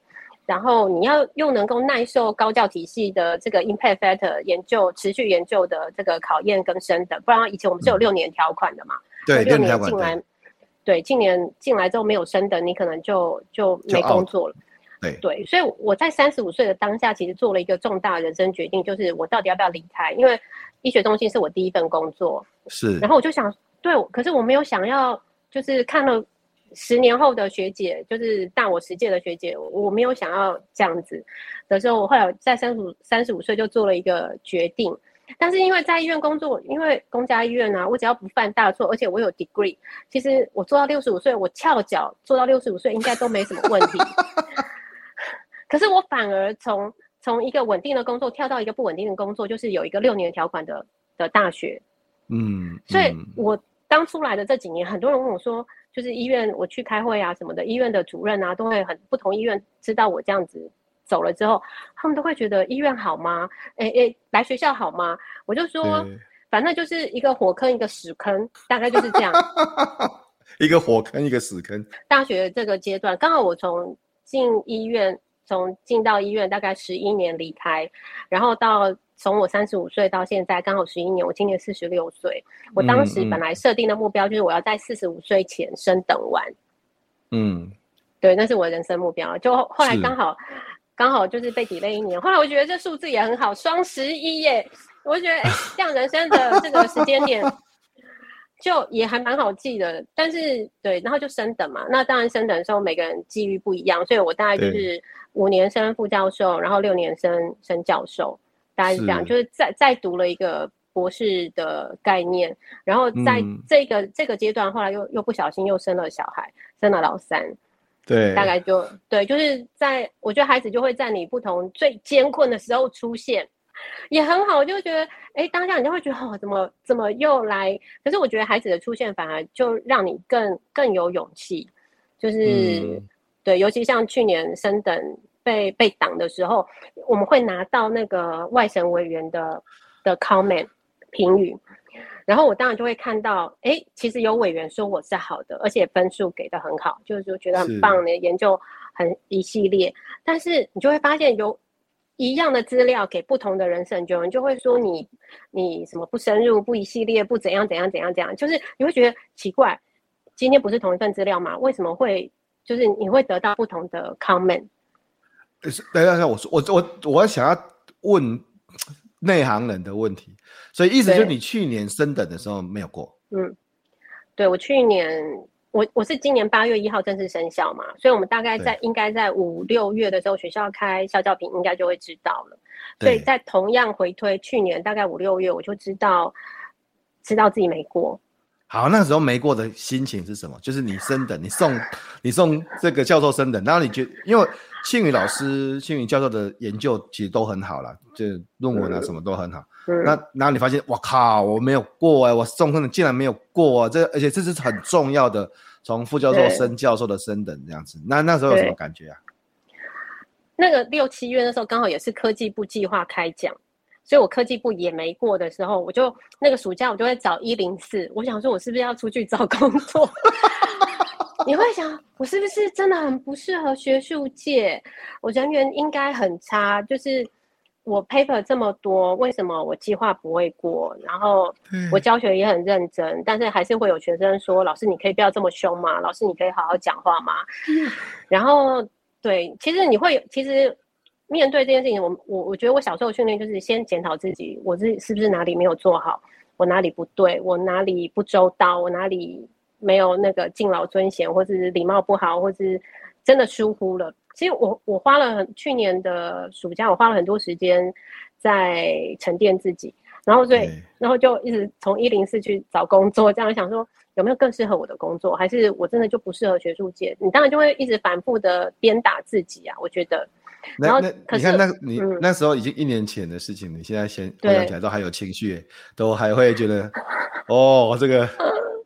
然后你要又能够耐受高教体系的这个 impact factor 研究持续研究的这个考验跟升等，不然以前我们是有六年条款的嘛，对，六年进来，对，今年进来之后没有升等，你可能就就没工作了。对对，所以我在三十五岁的当下，其实做了一个重大人生决定，就是我到底要不要离开？因为医学中心是我第一份工作，是。然后我就想，对，可是我没有想要，就是看了十年后的学姐，就是大我十届的学姐，我没有想要这样子的时候，我后来在三十五三十五岁就做了一个决定。但是因为在医院工作，因为公家医院啊，我只要不犯大错，而且我有 degree，其实我做到六十五岁，我翘脚做到六十五岁，应该都没什么问题。[LAUGHS] 可是我反而从从一个稳定的工作跳到一个不稳定的工作，就是有一个六年条款的的大学，嗯，所以我当出来的这几年，很多人问我说，就是医院我去开会啊什么的，医院的主任啊都会很不同医院知道我这样子走了之后，他们都会觉得医院好吗？哎、欸、哎、欸，来学校好吗？我就说，反正就是一个火坑，一个屎坑，大概就是这样。[LAUGHS] [LAUGHS] 一个火坑，一个屎坑。大学这个阶段，刚好我从进医院，从进到医院大概十一年离开，然后到从我三十五岁到现在刚好十一年，我今年四十六岁。我当时本来设定的目标就是我要在四十五岁前升等完。嗯，对，那是我的人生目标。就后来刚好刚好就是被 delay 一年，后来我觉得这数字也很好，双十一耶！我就觉得哎，这样人生的 [LAUGHS] 这个时间点。就也还蛮好记的，但是对，然后就升等嘛。那当然升等的时候，每个人机遇不一样，所以我大概就是五年升副教授，然后六年升升教授，大概是这样。是就是再再读了一个博士的概念，然后在这个、嗯、这个阶段，后来又又不小心又生了小孩，生了老三。对，大概就对，就是在我觉得孩子就会在你不同最艰困的时候出现。也很好，我就觉得，哎、欸，当下你就会觉得，哦，怎么怎么又来？可是我觉得孩子的出现反而就让你更更有勇气，就是、嗯、对，尤其像去年升等被被挡的时候，我们会拿到那个外省委员的的 comment 评语，然后我当然就会看到，哎、欸，其实有委员说我是好的，而且分数给的很好，就是就觉得很棒的研究很一系列，但是你就会发现有。一样的资料给不同的人审，有人就会说你你什么不深入、不一系列、不怎样怎样怎样怎样，就是你会觉得奇怪，今天不是同一份资料吗？为什么会就是你会得到不同的 comment？等一下，我说我我我想要问内行人的问题，所以意思就是你去年升等的时候没有过？嗯，对，我去年。我我是今年八月一号正式生效嘛，所以我们大概在应该在五六月的时候，学校开校教评应该就会知道了。所以在同样回推去年大概五六月，我就知道知道自己没过。好，那时候没过的心情是什么？就是你升等，你送你送这个教授升等，然后你觉得因为庆宇老师、庆宇教授的研究其实都很好了，就论文啊什么都很好。嗯、那然后你发现，我靠，我没有过哎、欸，我送升的竟然没有过啊！这而且这是很重要的。从副教授升教授的升等这样子，那那时候有什么感觉啊？那个六七月的时候，刚好也是科技部计划开讲，所以我科技部也没过的时候，我就那个暑假我就会找一零四，我想说，我是不是要出去找工作？[LAUGHS] 你会想，我是不是真的很不适合学术界？我人缘应该很差，就是。我 paper 这么多，为什么我计划不会过？然后我教学也很认真，嗯、但是还是会有学生说：“老师，你可以不要这么凶吗？老师，你可以好好讲话吗？”嗯、然后，对，其实你会，其实面对这件事情，我我我觉得我小时候训练就是先检讨自己，我自己是不是哪里没有做好，我哪里不对，我哪里不周到，我哪里没有那个敬老尊贤，或是礼貌不好，或是真的疏忽了。其实我我花了很去年的暑假，我花了很多时间在沉淀自己，然后所以然后就一直从一零四去找工作，这样想说有没有更适合我的工作，还是我真的就不适合学术界？你当然就会一直反复的鞭打自己啊，我觉得。然后那那你看那你、嗯、那时候已经一年前的事情，你现在先回想起来都还有情绪，都还会觉得哦这个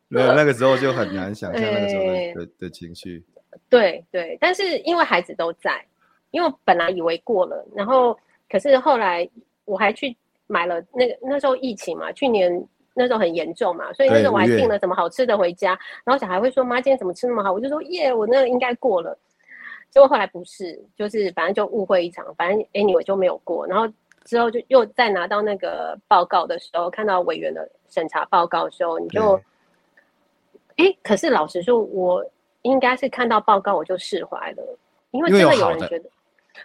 那那个时候就很难想象那个时候的、欸、的，的情绪。对对，但是因为孩子都在，因为我本来以为过了，然后可是后来我还去买了那个那时候疫情嘛，去年那时候很严重嘛，所以那时候我还订了什么好吃的回家，然后小孩会说妈今天怎么吃那么好，我就说耶，我那个应该过了，结果后来不是，就是反正就误会一场，反正 anyway 就没有过，然后之后就又再拿到那个报告的时候，看到委员的审查报告的时候，你就，哎，可是老实说我。应该是看到报告我就释怀了，因为真的有人觉得，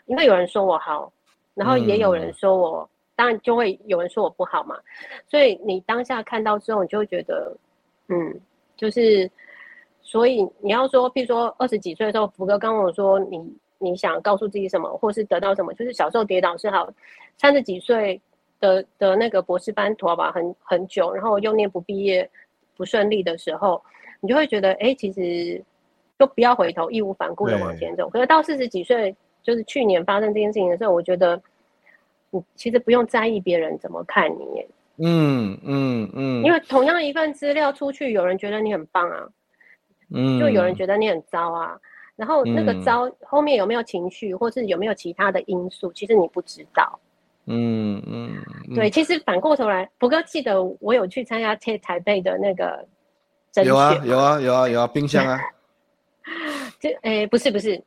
因为有人说我好，然后也有人说我，嗯、当然就会有人说我不好嘛。所以你当下看到之后，你就会觉得，嗯，就是，所以你要说，譬如说二十几岁的时候，福哥刚跟我说你你想告诉自己什么，或是得到什么，就是小时候跌倒是好，三十几岁的的那个博士班拖吧很很久，然后又念不毕业不顺利的时候，你就会觉得，哎、欸，其实。都不要回头，义无反顾的往前走。可是到四十几岁，就是去年发生这件事情的时候，我觉得，你其实不用在意别人怎么看你。嗯嗯嗯。因为同样一份资料出去，有人觉得你很棒啊，嗯，就有人觉得你很糟啊。然后那个糟后面有没有情绪，或是有没有其他的因素，其实你不知道。嗯嗯，嗯对，其实反过头来，不过记得我有去参加台北的那个甄选。有啊有啊有啊有啊，冰箱啊。[LAUGHS] 这诶不是不是，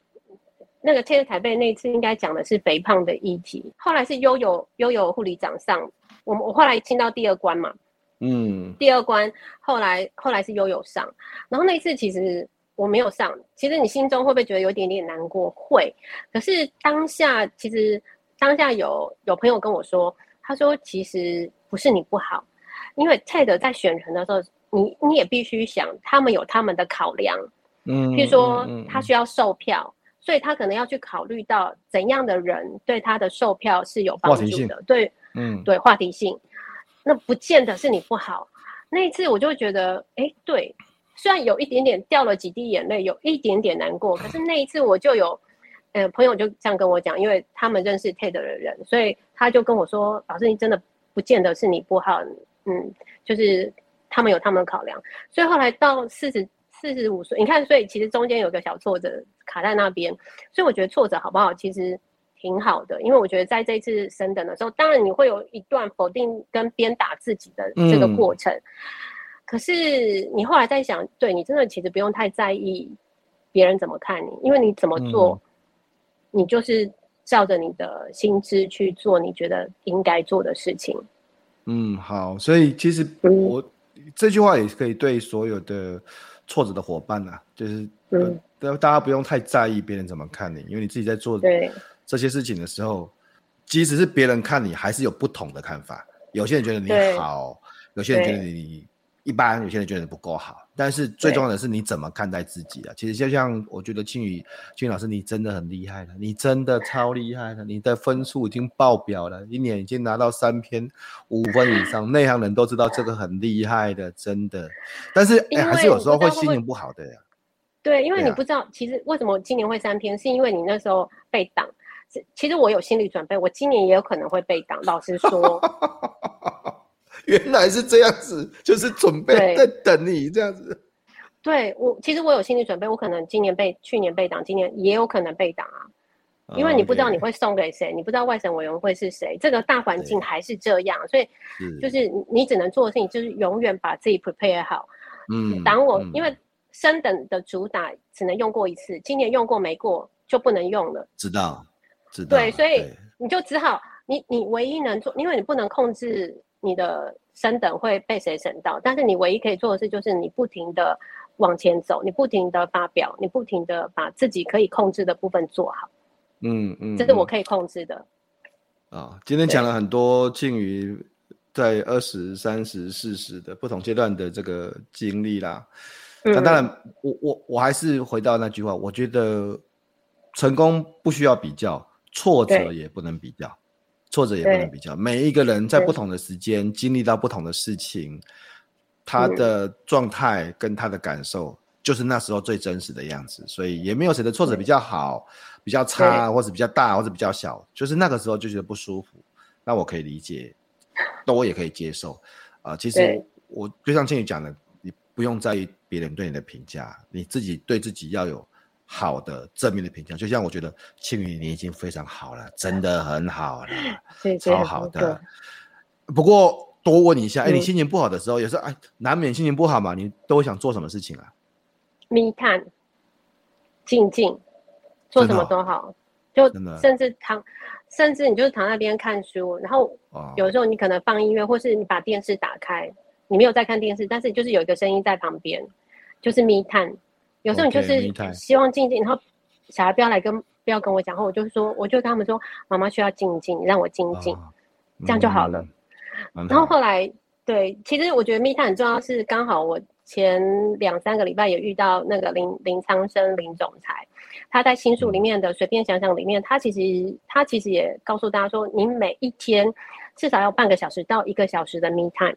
那个贴台北那一次应该讲的是肥胖的议题，后来是悠悠悠悠护理长上，我我后来进到第二关嘛。嗯。第二关后来后来是悠悠上，然后那一次其实我没有上，其实你心中会不会觉得有一点点难过？会，可是当下其实。当下有有朋友跟我说，他说其实不是你不好，因为 TED 在选人的时候，你你也必须想，他们有他们的考量，嗯，譬如说他需要售票，所以他可能要去考虑到怎样的人对他的售票是有帮助的，对，嗯，对，话题性，那不见得是你不好。那一次我就觉得，哎，对，虽然有一点点掉了几滴眼泪，有一点点难过，可是那一次我就有。呃，朋友就这样跟我讲，因为他们认识 TED 的人，所以他就跟我说：“老师，你真的不见得是你不好，嗯，就是他们有他们的考量。”所以后来到四十四十五岁，你看，所以其实中间有个小挫折卡在那边，所以我觉得挫折好不好，其实挺好的，因为我觉得在这一次升等的时候，当然你会有一段否定跟鞭打自己的这个过程，嗯、可是你后来在想，对你真的其实不用太在意别人怎么看你，因为你怎么做。嗯。你就是照着你的心智去做你觉得应该做的事情。嗯，好，所以其实我、嗯、这句话也可以对所有的挫折的伙伴啊，就是嗯，大家不用太在意别人怎么看你，因为你自己在做这些事情的时候，即使是别人看你，还是有不同的看法。有些人觉得你好，有些人觉得你一般，有些人觉得你不够好。但是最重要的是你怎么看待自己啊？其实就像我觉得庆宇庆宇老师，你真的很厉害了，你真的超厉害了，你的分数已经爆表了，一年已经拿到三篇五分以上，内行人都知道这个很厉害的，真的。但是哎，还是有时候会心情不好的呀。对，因为你不知道，其实为什么今年会三篇，是因为你那时候被挡。其实我有心理准备，我今年也有可能会被挡。老实说。[LAUGHS] 原来是这样子，就是准备在等你这样子。对，我其实我有心理准备，我可能今年被去年被挡，今年也有可能被挡啊。因为你不知道你会送给谁，你不知道外省委员会是谁，这个大环境还是这样，所以就是你只能做的事情就是永远把自己 prepare 好。嗯，挡我，因为升等的主打只能用过一次，今年用过没过就不能用了。知道，知道。对，所以你就只好你你唯一能做，因为你不能控制。你的升等会被谁审到？但是你唯一可以做的事就是你不停的往前走，你不停的发表，你不停的把自己可以控制的部分做好。嗯嗯，这是我可以控制的。啊、哦，今天讲了很多庆瑜在二十三十四十的不同阶段的这个经历啦。那、嗯、当然，我我我还是回到那句话，我觉得成功不需要比较，挫折也不能比较。挫折也不能比较，每一个人在不同的时间经历到不同的事情，他的状态跟他的感受就是那时候最真实的样子，所以也没有谁的挫折比较好、比较差，或者比较大，或者比较小，就是那个时候就觉得不舒服，那我可以理解，那我也可以接受啊、呃。其实我就像庆宇讲的，你不用在意别人对你的评价，你自己对自己要有。好的正面的评价，就像我觉得庆宇你已经非常好了，真的很好了，超好的。不过多问你一下，哎、你心情不好的时候，有时候哎，难免心情不好嘛，你都会想做什么事情啊？Me time，静静，做什么都好，就甚至躺，甚至你就是躺在那边看书，然后有时候你可能放音乐，或是你把电视打开，你没有在看电视，但是就是有一个声音在旁边，就是 Me time。有时候你就是希望静静然后小孩不要来跟不要跟我讲，然后我就说，我就跟他们说，妈妈需要静静，你让我静静，哦，这样就好了。嗯、然后后来，对，其实我觉得密探很重要，是刚好我前两三个礼拜也遇到那个林林苍生林总裁，他在新书里面的随便想想里面，他其实他其实也告诉大家说，你每一天至少要半个小时到一个小时的密探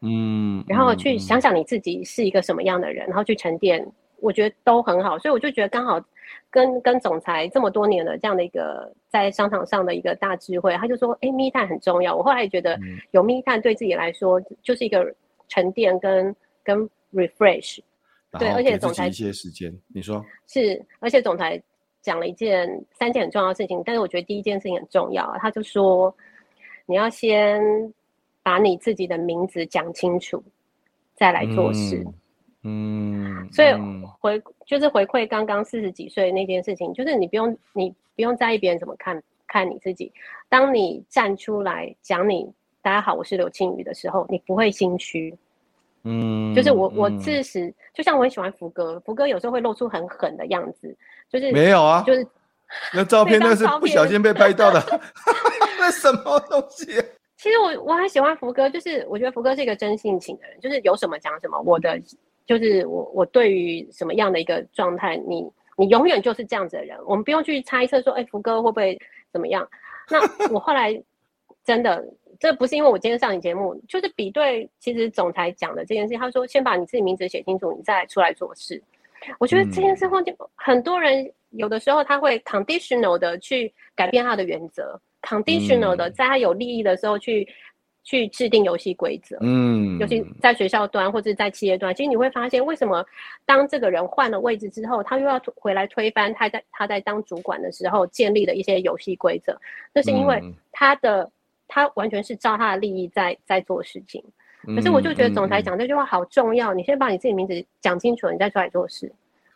嗯，然后去想想你自己是一个什么样的人，然后去沉淀。我觉得都很好，所以我就觉得刚好跟跟总裁这么多年的这样的一个在商场上的一个大智慧，他就说：“哎，me time 很重要。”我后来也觉得有 me time 对自己来说就是一个沉淀跟跟 refresh。对，而且总裁一些时间，你说是，而且总裁讲了一件三件很重要的事情，但是我觉得第一件事情很重要，他就说你要先把你自己的名字讲清楚，再来做事。嗯，嗯，所以回就是回馈刚刚四十几岁那件事情，就是你不用你不用在意别人怎么看看你自己，当你站出来讲你。大家好，我是刘庆宇的时候，你不会心虚，嗯，就是我我自始、嗯、就像我很喜欢福哥，福哥有时候会露出很狠的样子，就是没有啊，就是那照片那是不小心被拍到的，[LAUGHS] 那什么东西、啊？其实我我很喜欢福哥，就是我觉得福哥是一个真性情的人，就是有什么讲什么，我的就是我我对于什么样的一个状态，你你永远就是这样子的人，我们不用去猜测说，哎、欸，福哥会不会怎么样？那 [LAUGHS] 我后来真的。这不是因为我今天上你节目，就是比对。其实总裁讲的这件事，他说先把你自己名字写清楚，你再出来做事。我觉得这件事后，很多人有的时候他会 conditional 的去改变他的原则、嗯、，conditional 的在他有利益的时候去去制定游戏规则。嗯，尤其在学校端或者在企业端，其实你会发现，为什么当这个人换了位置之后，他又要回来推翻他在他在当主管的时候建立的一些游戏规则？那是因为他的。他完全是照他的利益在在做事情，可是我就觉得总裁讲这句话好重要。嗯嗯、你先把你自己名字讲清楚，你再出来做事，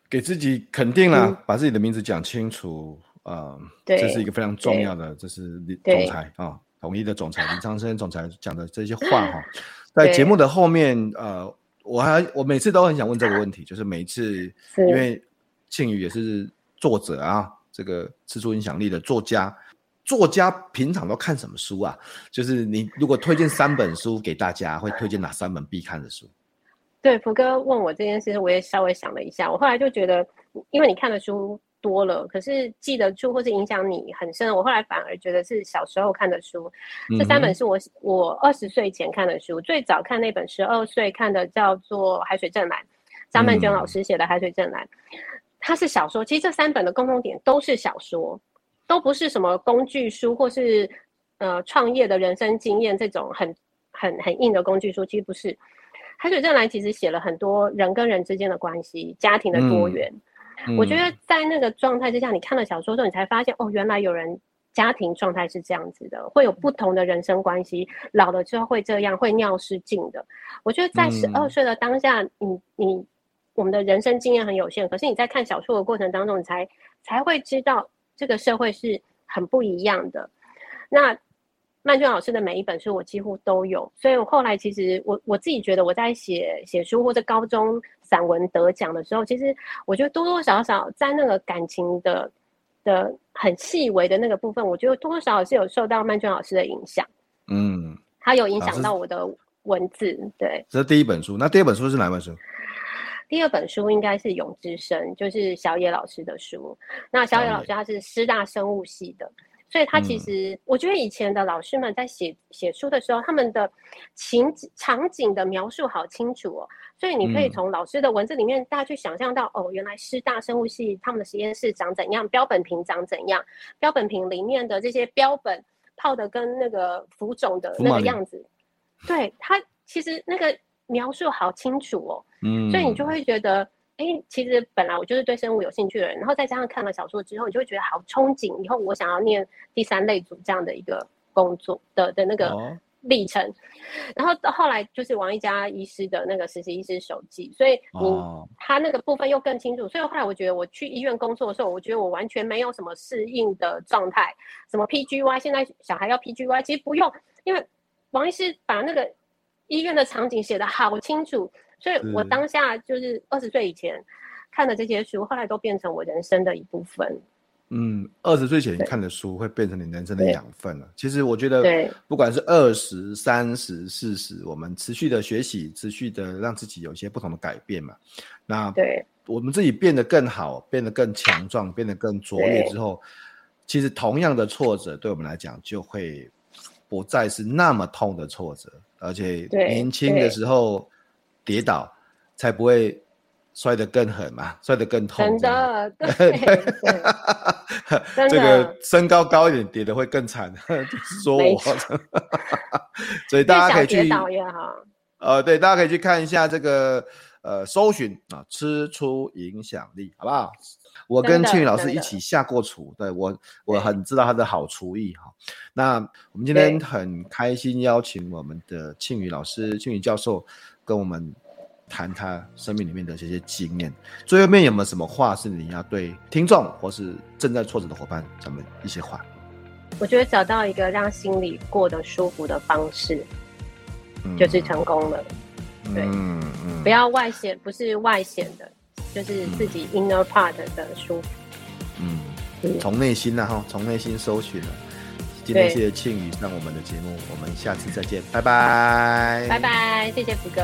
给自己肯定了，嗯、把自己的名字讲清楚啊，呃、对这是一个非常重要的。这是总裁啊，统一的总裁林昌生总裁讲的这些话哈。[LAUGHS] 在节目的后面，呃，我还我每次都很想问这个问题，就是每一次因为庆宇也是作者啊，这个吃出影响力的作家。作家平常都看什么书啊？就是你如果推荐三本书给大家，会推荐哪三本必看的书？对，福哥问我这件事，我也稍微想了一下。我后来就觉得，因为你看的书多了，可是记得住或是影响你很深。我后来反而觉得是小时候看的书。这三本是我我二十岁前看的书。最早看那本十二岁看的叫做《海水正蓝》，张曼娟老师写的《海水正蓝》，它是小说。其实这三本的共同点都是小说。都不是什么工具书，或是呃创业的人生经验这种很很很硬的工具书，其实不是。海水正蓝其实写了很多人跟人之间的关系，家庭的多元。嗯、我觉得在那个状态之下，你看了小说之后，你才发现哦，原来有人家庭状态是这样子的，会有不同的人生关系，老了之后会这样，会尿失禁的。我觉得在十二岁的当下，嗯、你你我们的人生经验很有限，可是你在看小说的过程当中，你才才会知道。这个社会是很不一样的。那曼娟老师的每一本书我几乎都有，所以我后来其实我我自己觉得我在写写书或者高中散文得奖的时候，其实我觉得多多少少在那个感情的的很细微的那个部分，我觉得多多少少是有受到曼娟老师的影响。嗯，他有影响到我的文字。对，这是第一本书。那第二本书是哪本书？第二本书应该是《永之声》，就是小野老师的书。那小野老师他是师大生物系的，所以他其实我觉得以前的老师们在写写书的时候，他们的情场景的描述好清楚哦。所以你可以从老师的文字里面，大家去想象到哦，原来师大生物系他们的实验室长怎样，标本瓶长怎样，标本瓶里面的这些标本泡的跟那个浮肿的那个样子，对，他其实那个。描述好清楚哦，嗯，所以你就会觉得，其实本来我就是对生物有兴趣的人，然后再加上看了小说之后，你就会觉得好憧憬，以后我想要念第三类组这样的一个工作的的那个历程。哦、然后到后来就是王一佳医师的那个实习医师手记，所以你、哦、他那个部分又更清楚。所以后来我觉得我去医院工作的时候，我觉得我完全没有什么适应的状态，什么 PGY，现在小孩要 PGY，其实不用，因为王医师把那个。医院的场景写得好清楚，所以我当下就是二十岁以前看的这些书，后来都变成我人生的一部分。嗯，二十岁前看的书会变成你人生的养分了。其实我觉得，不管是二十三十、四十，我们持续的学习，持续的让自己有一些不同的改变嘛。那对我们自己变得更好，变得更强壮，变得更卓越之后，其实同样的挫折对我们来讲就会不再是那么痛的挫折。而且年轻的时候跌倒，才不会摔得更狠嘛，摔得更痛。真的，对，[LAUGHS] 这个身高高一点跌得会更惨，[LAUGHS] 就是说我。所以大家可以去。跌倒越好。呃，对，大家可以去看一下这个呃搜寻啊，吃出影响力，好不好？我跟庆宇老师一起下过厨，对我我很知道他的好厨艺哈。那我们今天很开心邀请我们的庆宇老师、庆宇教授跟我们谈他生命里面的这些经验。最后面有没有什么话是你要对听众或是正在挫折的伙伴咱们一些话？我觉得找到一个让心里过得舒服的方式，嗯、就是成功了。对，嗯嗯、不要外显，不是外显的。就是自己 inner part 的舒服，嗯，从内心然后从内心搜寻了。今天谢谢庆宇上我们的节目，我们下次再见，拜拜，拜拜，谢谢福哥。